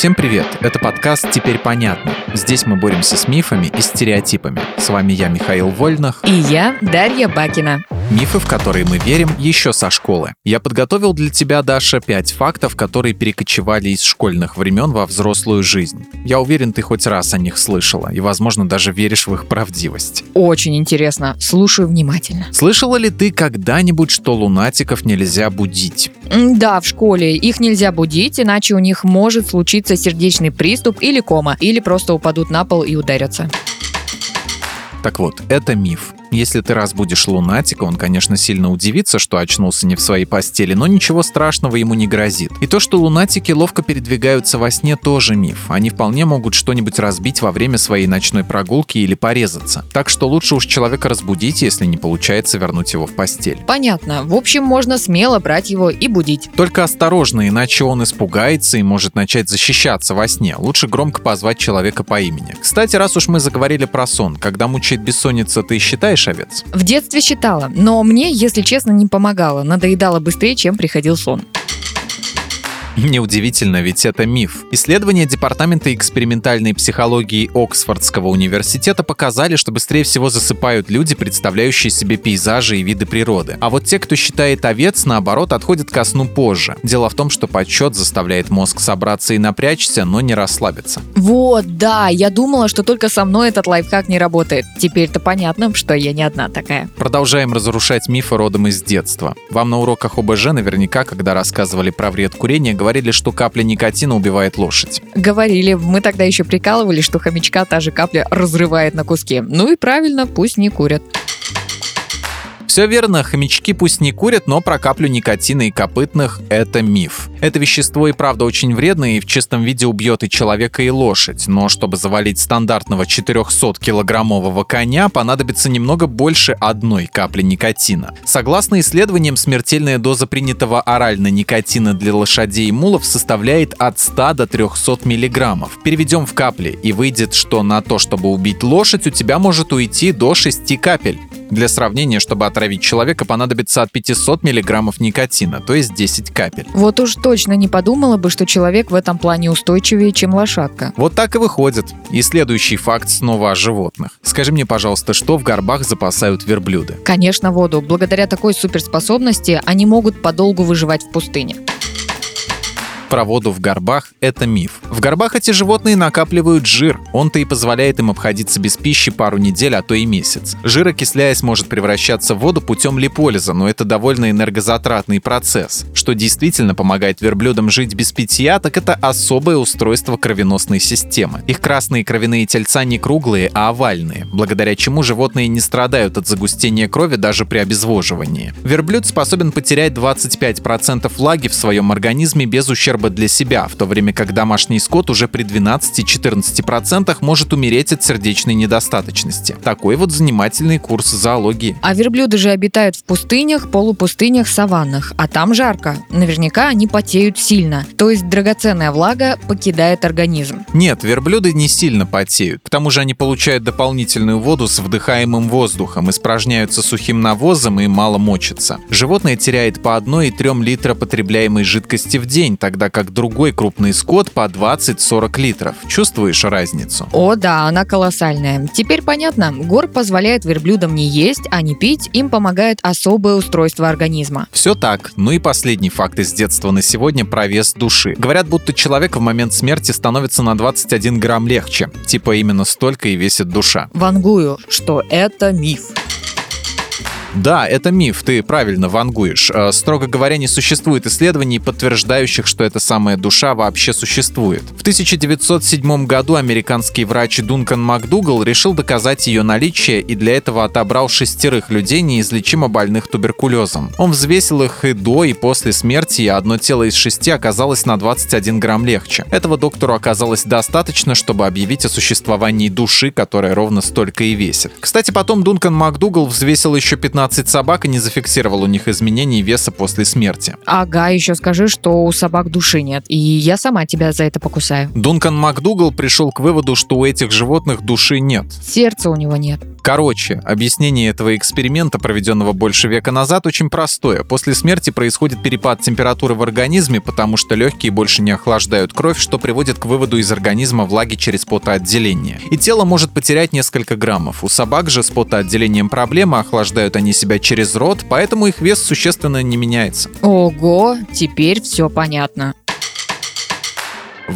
Всем привет! Это подкаст «Теперь понятно». Здесь мы боремся с мифами и стереотипами. С вами я, Михаил Вольнах. И я, Дарья Бакина. Мифы, в которые мы верим еще со школы. Я подготовил для тебя, Даша, пять фактов, которые перекочевали из школьных времен во взрослую жизнь. Я уверен, ты хоть раз о них слышала, и, возможно, даже веришь в их правдивость. Очень интересно. Слушаю внимательно. Слышала ли ты когда-нибудь, что лунатиков нельзя будить? Да, в школе. Их нельзя будить, иначе у них может случиться сердечный приступ или кома, или просто упадут на пол и ударятся. Так вот, это миф. Если ты разбудишь лунатика, он, конечно, сильно удивится, что очнулся не в своей постели, но ничего страшного ему не грозит. И то, что лунатики ловко передвигаются во сне, тоже миф. Они вполне могут что-нибудь разбить во время своей ночной прогулки или порезаться. Так что лучше уж человека разбудить, если не получается вернуть его в постель. Понятно. В общем, можно смело брать его и будить. Только осторожно, иначе он испугается и может начать защищаться во сне. Лучше громко позвать человека по имени. Кстати, раз уж мы заговорили про сон, когда мучает бессонница, ты считаешь овец? В детстве считала, но мне, если честно, не помогало. Надоедало быстрее, чем приходил сон. Неудивительно, ведь это миф. Исследования Департамента экспериментальной психологии Оксфордского университета показали, что быстрее всего засыпают люди, представляющие себе пейзажи и виды природы. А вот те, кто считает овец, наоборот, отходят ко сну позже. Дело в том, что подсчет заставляет мозг собраться и напрячься, но не расслабиться. Вот, да, я думала, что только со мной этот лайфхак не работает. Теперь-то понятно, что я не одна такая. Продолжаем разрушать мифы родом из детства. Вам на уроках ОБЖ наверняка, когда рассказывали про вред курения, говорили, что капля никотина убивает лошадь. Говорили, мы тогда еще прикалывали, что хомячка та же капля разрывает на куски. Ну и правильно, пусть не курят. Все верно, хомячки пусть не курят, но про каплю никотина и копытных – это миф. Это вещество и правда очень вредно и в чистом виде убьет и человека, и лошадь. Но чтобы завалить стандартного 400-килограммового коня, понадобится немного больше одной капли никотина. Согласно исследованиям, смертельная доза принятого орально никотина для лошадей и мулов составляет от 100 до 300 миллиграммов. Переведем в капли, и выйдет, что на то, чтобы убить лошадь, у тебя может уйти до 6 капель. Для сравнения, чтобы отравить человека, понадобится от 500 миллиграммов никотина, то есть 10 капель. Вот уж точно не подумала бы, что человек в этом плане устойчивее, чем лошадка. Вот так и выходит. И следующий факт снова о животных. Скажи мне, пожалуйста, что в горбах запасают верблюды? Конечно, воду. Благодаря такой суперспособности они могут подолгу выживать в пустыне про воду в горбах – это миф. В горбах эти животные накапливают жир. Он-то и позволяет им обходиться без пищи пару недель, а то и месяц. Жир, окисляясь, может превращаться в воду путем липолиза, но это довольно энергозатратный процесс. Что действительно помогает верблюдам жить без питья, так это особое устройство кровеносной системы. Их красные кровяные тельца не круглые, а овальные, благодаря чему животные не страдают от загустения крови даже при обезвоживании. Верблюд способен потерять 25% влаги в своем организме без ущерба ущерба для себя, в то время как домашний скот уже при 12-14% может умереть от сердечной недостаточности. Такой вот занимательный курс зоологии. А верблюды же обитают в пустынях, полупустынях, саваннах, а там жарко. Наверняка они потеют сильно, то есть драгоценная влага покидает организм. Нет, верблюды не сильно потеют. К тому же они получают дополнительную воду с вдыхаемым воздухом, испражняются сухим навозом и мало мочатся. Животное теряет по 1,3 литра потребляемой жидкости в день, тогда как другой крупный скот по 20-40 литров. Чувствуешь разницу? О, да, она колоссальная. Теперь понятно, гор позволяет верблюдам не есть, а не пить, им помогает особое устройство организма. Все так. Ну и последний факт из детства на сегодня про вес души. Говорят, будто человек в момент смерти становится на 21 грамм легче. Типа именно столько и весит душа. Вангую, что это миф. Да, это миф, ты правильно вангуешь. Э, строго говоря, не существует исследований, подтверждающих, что эта самая душа вообще существует. В 1907 году американский врач Дункан МакДугал решил доказать ее наличие и для этого отобрал шестерых людей, неизлечимо больных туберкулезом. Он взвесил их и до, и после смерти, и одно тело из шести оказалось на 21 грамм легче. Этого доктору оказалось достаточно, чтобы объявить о существовании души, которая ровно столько и весит. Кстати, потом Дункан МакДугал взвесил еще 15 15 собак и не зафиксировал у них изменений веса после смерти. Ага, еще скажи, что у собак души нет, и я сама тебя за это покусаю. Дункан МакДугал пришел к выводу, что у этих животных души нет. Сердца у него нет. Короче, объяснение этого эксперимента, проведенного больше века назад, очень простое. После смерти происходит перепад температуры в организме, потому что легкие больше не охлаждают кровь, что приводит к выводу из организма влаги через потоотделение. И тело может потерять несколько граммов. У собак же с потоотделением проблемы, охлаждают они себя через рот, поэтому их вес существенно не меняется. Ого, теперь все понятно.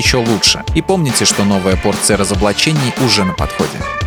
еще лучше. И помните, что новая порция разоблачений уже на подходе.